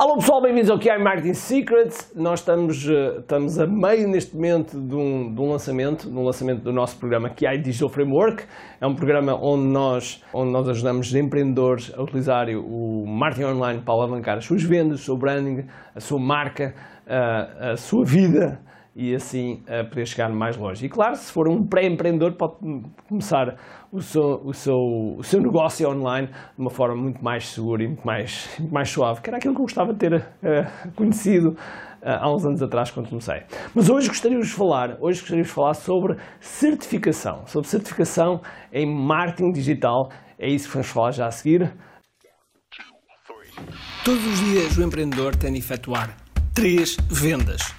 Olá pessoal, bem-vindos ao QI Marketing Secrets. Nós estamos, eh, estamos a meio neste momento de um, de um lançamento, de um lançamento do nosso programa QI Digital Framework. É um programa onde nós, onde nós ajudamos empreendedores a utilizar o marketing online para alavancar as suas vendas, o seu branding, a sua marca, a, a sua vida e assim a poder chegar mais longe. E claro, se for um pré-empreendedor, pode começar o seu, o, seu, o seu negócio online de uma forma muito mais segura e muito mais, muito mais suave, que era aquilo que eu gostava de ter uh, conhecido uh, há uns anos atrás quando comecei. Mas hoje gostaria de falar, hoje gostaria de falar sobre certificação, sobre certificação em marketing digital. É isso que vamos falar já a seguir. Todos os dias o empreendedor tem de efetuar três vendas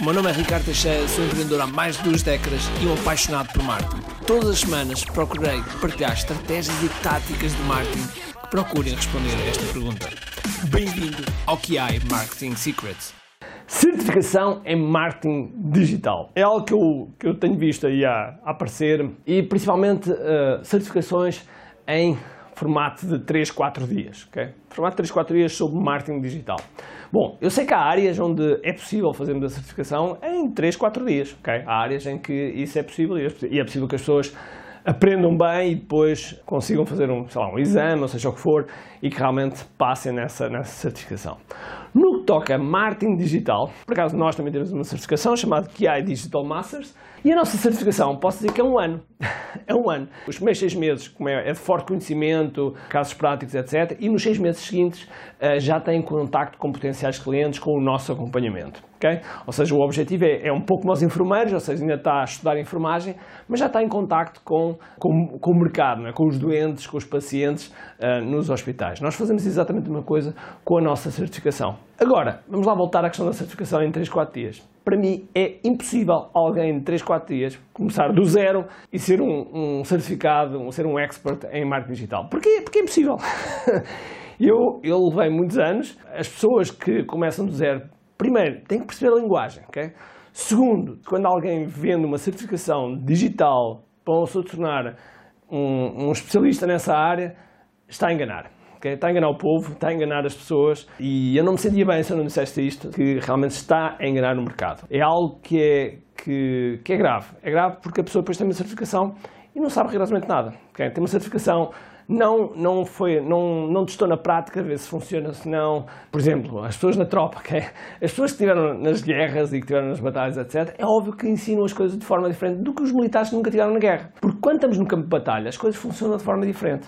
O meu nome é Ricardo Teixeira, sou empreendedor há mais de duas décadas e um apaixonado por marketing. Todas as semanas procurei partilhar estratégias e táticas de marketing que procurem responder a esta pergunta. Bem-vindo ao QI Marketing Secrets. Certificação em marketing digital. É algo que eu, que eu tenho visto aí a, aparecer e principalmente uh, certificações em formato de 3, 4 dias. Okay? Formato de 3, 4 dias sobre marketing digital. Bom, eu sei que há áreas onde é possível fazermos a certificação em 3, 4 dias. Okay? Há áreas em que isso é possível e é possível que as pessoas aprendam bem e depois consigam fazer um, lá, um exame, ou seja o que for, e que realmente passem nessa, nessa certificação. No que toca a marketing digital, por acaso nós também temos uma certificação chamada QI Digital Masters, e a nossa certificação, posso dizer que é um ano. é um ano. Os primeiros seis meses como é, é de forte conhecimento, casos práticos, etc. E nos seis meses seguintes uh, já têm contacto com potenciais clientes com o nosso acompanhamento. Okay? Ou seja, o objetivo é, é um pouco nós enfermeiros, ou seja, ainda está a estudar enfermagem, mas já está em contacto com, com, com o mercado, é? com os doentes, com os pacientes uh, nos hospitais. Nós fazemos exatamente a mesma coisa com a nossa certificação. Agora, vamos lá voltar à questão da certificação em 3, 4 dias para mim é impossível alguém de 3, 4 dias começar do zero e ser um, um certificado, um, ser um expert em marketing digital. Porquê? Porque é impossível. eu, eu levei muitos anos. As pessoas que começam do zero, primeiro, têm que perceber a linguagem. Okay? Segundo, quando alguém vende uma certificação digital para se tornar um, um especialista nessa área, está a enganar está a enganar o povo, está a enganar as pessoas e eu não me sentia bem se eu não dissesse isto, que realmente está a enganar o mercado. É algo que é, que, que é grave. É grave porque a pessoa depois tem uma certificação e não sabe rigorosamente nada. Okay? Tem uma certificação não, não, foi, não, não testou na prática, ver se funciona, se não. Por exemplo, as pessoas na tropa, okay? as pessoas que estiveram nas guerras e que estiveram nas batalhas, etc., é óbvio que ensinam as coisas de forma diferente do que os militares que nunca estiveram na guerra. Porque quando estamos no campo de batalha, as coisas funcionam de forma diferente.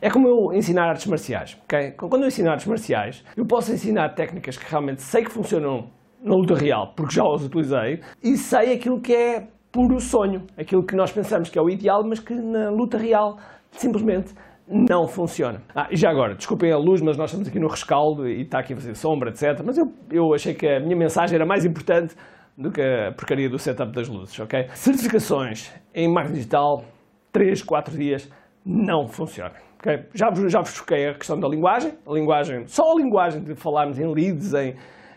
É como eu ensinar artes marciais. Okay? Quando eu ensino artes marciais, eu posso ensinar técnicas que realmente sei que funcionam na luta real, porque já as utilizei, e sei aquilo que é puro sonho, aquilo que nós pensamos que é o ideal, mas que na luta real simplesmente não funciona. Ah, e já agora, desculpem a luz, mas nós estamos aqui no rescaldo e está aqui a fazer sombra, etc. Mas eu, eu achei que a minha mensagem era mais importante do que a porcaria do setup das luzes, ok? Certificações em marketing digital, 3, 4 dias, não funciona. Okay? Já, vos, já vos foquei a questão da linguagem, a linguagem, só a linguagem de falarmos em leads, em,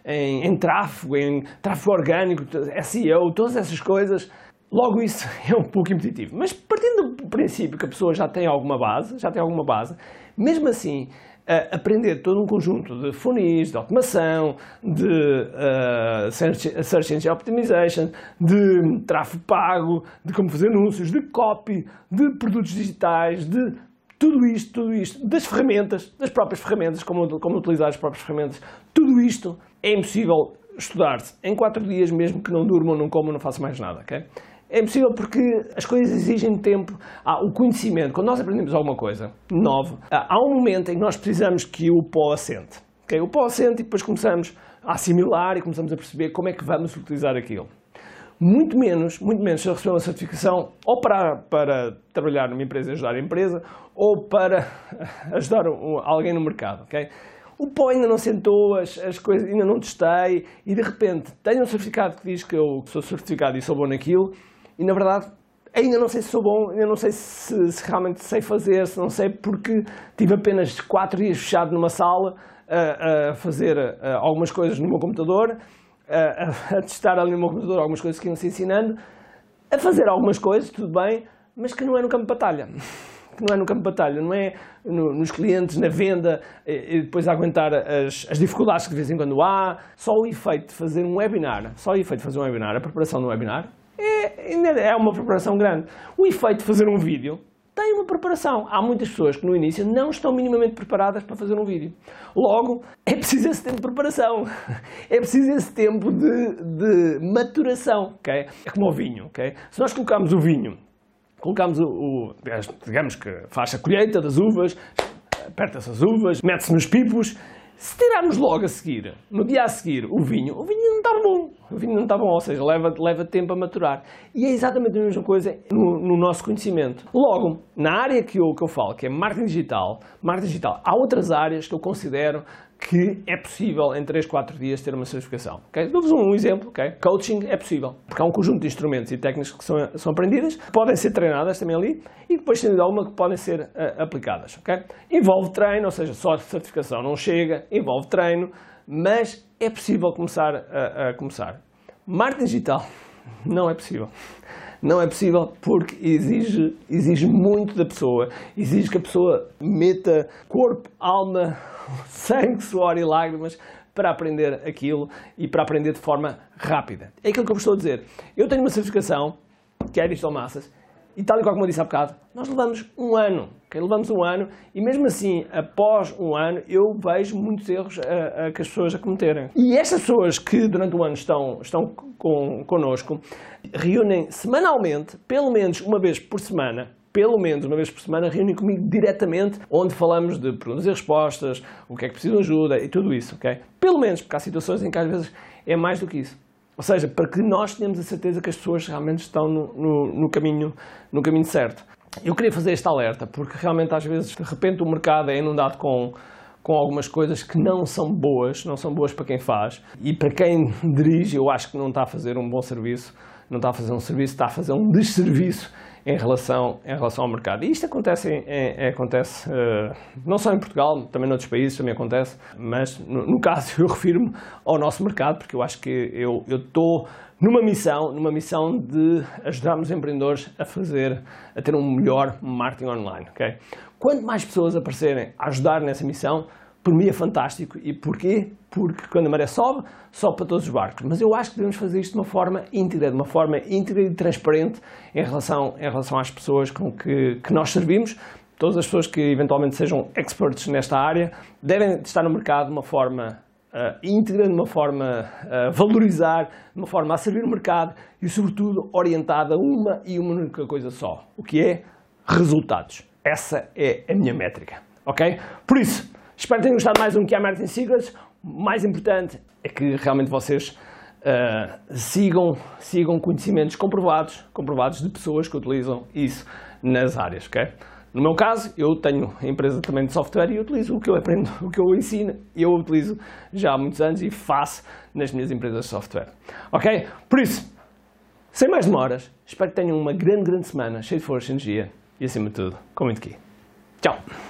em, em tráfego, em tráfego orgânico, SEO, todas essas coisas, Logo, isso é um pouco impeditivo. Mas partindo do princípio que a pessoa já tem alguma base, já tem alguma base, mesmo assim, aprender todo um conjunto de funis, de automação, de uh, search, search Engine Optimization, de tráfego pago, de como fazer anúncios, de copy, de produtos digitais, de tudo isto, tudo isto, das ferramentas, das próprias ferramentas, como, como utilizar as próprias ferramentas, tudo isto é impossível estudar-se em quatro dias, mesmo que não durmam, não comam, não façam mais nada, ok? É impossível porque as coisas exigem tempo. Ah, o conhecimento, quando nós aprendemos alguma coisa nova, há um momento em que nós precisamos que o pó assente. Okay? O pó assente e depois começamos a assimilar e começamos a perceber como é que vamos utilizar aquilo. Muito menos, muito menos se eu receber uma certificação ou para, para trabalhar numa empresa e ajudar a empresa ou para ajudar alguém no mercado. Okay? O pó ainda não sentou, as, as coisas ainda não testei, e de repente tenho um certificado que diz que eu sou certificado e sou bom naquilo, e na verdade ainda não sei se sou bom, ainda não sei se, se realmente sei fazer, se não sei porque tive apenas 4 dias fechado numa sala a, a fazer a, algumas coisas no meu computador, a, a, testar ali no meu computador algumas coisas que iam-se ensinando, a fazer algumas coisas, tudo bem, mas que não é no campo de batalha. Que não é no campo de batalha, não é no, nos clientes, na venda, e, e depois aguentar as, as, dificuldades que de vez em quando há. Só o efeito de fazer um webinar, só o efeito de fazer um webinar, a preparação do webinar, é, é uma preparação grande. O efeito de fazer um vídeo tem uma preparação. Há muitas pessoas que no início não estão minimamente preparadas para fazer um vídeo. Logo, é preciso esse tempo de preparação. É preciso esse tempo de, de maturação. Okay? É como o vinho. Okay? Se nós colocarmos o vinho, colocamos o, o digamos que faz a colheita das uvas, aperta-se as uvas, mete-se nos pipos, se tirarmos logo a seguir, no dia a seguir, o vinho, o vinho não está bom. O vinho não está bom, ou seja, leva, leva tempo a maturar. E é exatamente a mesma coisa no, no nosso conhecimento. Logo, na área que eu, que eu falo, que é marketing digital, marketing digital, há outras áreas que eu considero que é possível em 3, 4 dias ter uma certificação. Okay? Dou-vos um exemplo. Okay? Coaching é possível, porque há um conjunto de instrumentos e técnicas que são, são aprendidas, podem ser treinadas também ali e depois, sem dúvida alguma, que podem ser uh, aplicadas. Okay? Envolve treino, ou seja, só certificação não chega, envolve treino, mas é possível começar a, a começar. Marketing digital não é possível. Não é possível porque exige, exige muito da pessoa, exige que a pessoa meta corpo, alma, sangue, suor e lágrimas para aprender aquilo e para aprender de forma rápida. É aquilo que eu vos estou a dizer. Eu tenho uma certificação, que é Digital Massas, e tal e qual como eu disse há bocado, nós levamos um ano. Okay? Levamos um ano e mesmo assim, após um ano, eu vejo muitos erros a, a, que as pessoas a cometerem. E estas pessoas que durante o ano estão, estão com, connosco, reúnem semanalmente, pelo menos uma vez por semana, pelo menos uma vez por semana, reúnem comigo diretamente, onde falamos de perguntas e respostas, o que é que precisa de ajuda e tudo isso, ok? Pelo menos, porque há situações em que às vezes é mais do que isso. Ou seja, para que nós tenhamos a certeza que as pessoas realmente estão no, no, no, caminho, no caminho certo. Eu queria fazer este alerta, porque realmente às vezes, de repente, o mercado é inundado com, com algumas coisas que não são boas, não são boas para quem faz. E para quem dirige, eu acho que não está a fazer um bom serviço, não está a fazer um serviço, está a fazer um desserviço em relação, em relação ao mercado. E isto acontece, acontece uh, não só em Portugal, também noutros países também acontece, mas no, no caso eu refiro-me ao nosso mercado, porque eu acho que eu estou numa missão, numa missão de ajudarmos os empreendedores a fazer, a ter um melhor marketing online. Okay? Quanto mais pessoas aparecerem a ajudar nessa missão, por mim é fantástico. E porquê? Porque quando a maré sobe, sobe para todos os barcos. Mas eu acho que devemos fazer isto de uma forma íntegra, de uma forma íntegra e transparente em relação, em relação às pessoas com que, que nós servimos. Todas as pessoas que eventualmente sejam experts nesta área devem estar no mercado de uma forma uh, íntegra, de uma forma a uh, valorizar, de uma forma a servir o mercado e, sobretudo, orientada a uma e uma única coisa só, o que é resultados. Essa é a minha métrica, ok? Por isso, Espero que tenham gostado mais um que é Marketing Secrets. O mais importante é que realmente vocês uh, sigam, sigam conhecimentos comprovados, comprovados de pessoas que utilizam isso nas áreas, ok? No meu caso, eu tenho empresa também de software e eu utilizo o que eu aprendo, o que eu ensino, e eu utilizo já há muitos anos e faço nas minhas empresas de software. Ok? Por isso, sem mais demoras, espero que tenham uma grande, grande semana, cheia de força e energia e, acima de tudo, com muito aqui. Tchau!